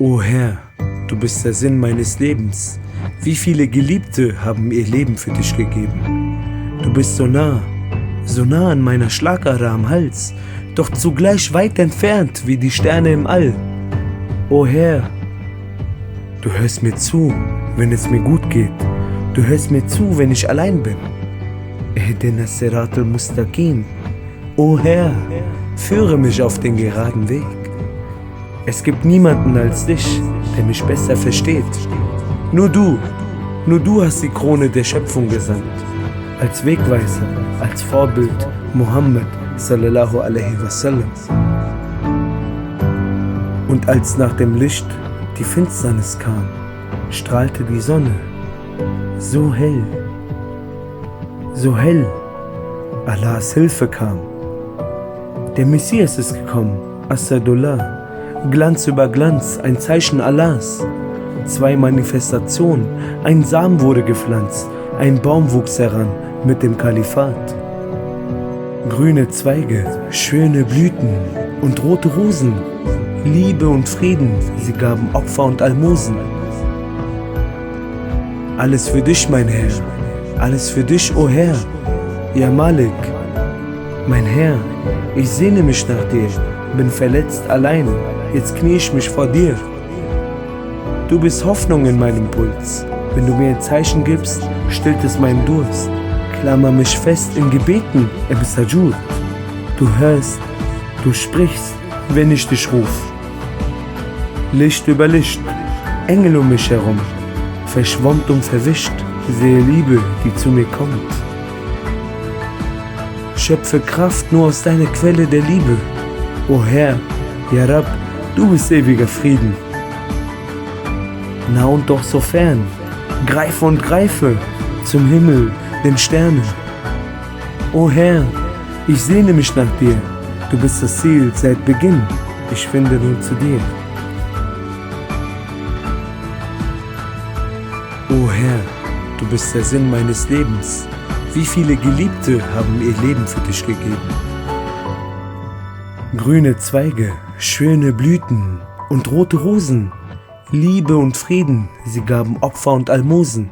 O Herr, du bist der Sinn meines Lebens. Wie viele Geliebte haben ihr Leben für dich gegeben? Du bist so nah, so nah an meiner Schlagader am Hals, doch zugleich weit entfernt wie die Sterne im All. O Herr, du hörst mir zu, wenn es mir gut geht. Du hörst mir zu, wenn ich allein bin. Ehdena Sirat al-Mustaqim. O Herr, führe mich auf den geraden Weg. Es gibt niemanden als dich, der mich besser versteht. Nur du, nur du hast die Krone der Schöpfung gesandt. Als Wegweiser, als Vorbild Muhammad sallallahu alaihi wasallam. Und als nach dem Licht die Finsternis kam, strahlte die Sonne so hell, so hell, Allahs Hilfe kam. Der Messias ist gekommen, Assadullah. Glanz über Glanz, ein Zeichen Allahs. Zwei Manifestationen, ein Samen wurde gepflanzt, ein Baum wuchs heran mit dem Kalifat. Grüne Zweige, schöne Blüten und rote Rosen, Liebe und Frieden, sie gaben Opfer und Almosen. Alles für dich, mein Herr, alles für dich, o oh Herr, ja Malik. Mein Herr, ich sehne mich nach dir, bin verletzt allein, jetzt knie ich mich vor dir. Du bist Hoffnung in meinem Puls. Wenn du mir ein Zeichen gibst, stillt es meinen Durst. Klammer mich fest in Gebeten, Ebsajur. Du hörst, du sprichst, wenn ich dich ruf. Licht über Licht, Engel um mich herum, verschwommt und verwischt, sehe Liebe, die zu mir kommt. Schöpfe Kraft nur aus deiner Quelle der Liebe. O Herr, Ja Rab, Du bist ewiger Frieden. Na und doch so fern, greife und greife zum Himmel, den Sternen. O Herr, ich sehne mich nach dir, du bist das Ziel seit Beginn, ich finde nur zu dir. O Herr, du bist der Sinn meines Lebens, wie viele Geliebte haben ihr Leben für dich gegeben. Grüne Zweige, schöne Blüten und rote Rosen, Liebe und Frieden, sie gaben Opfer und Almosen.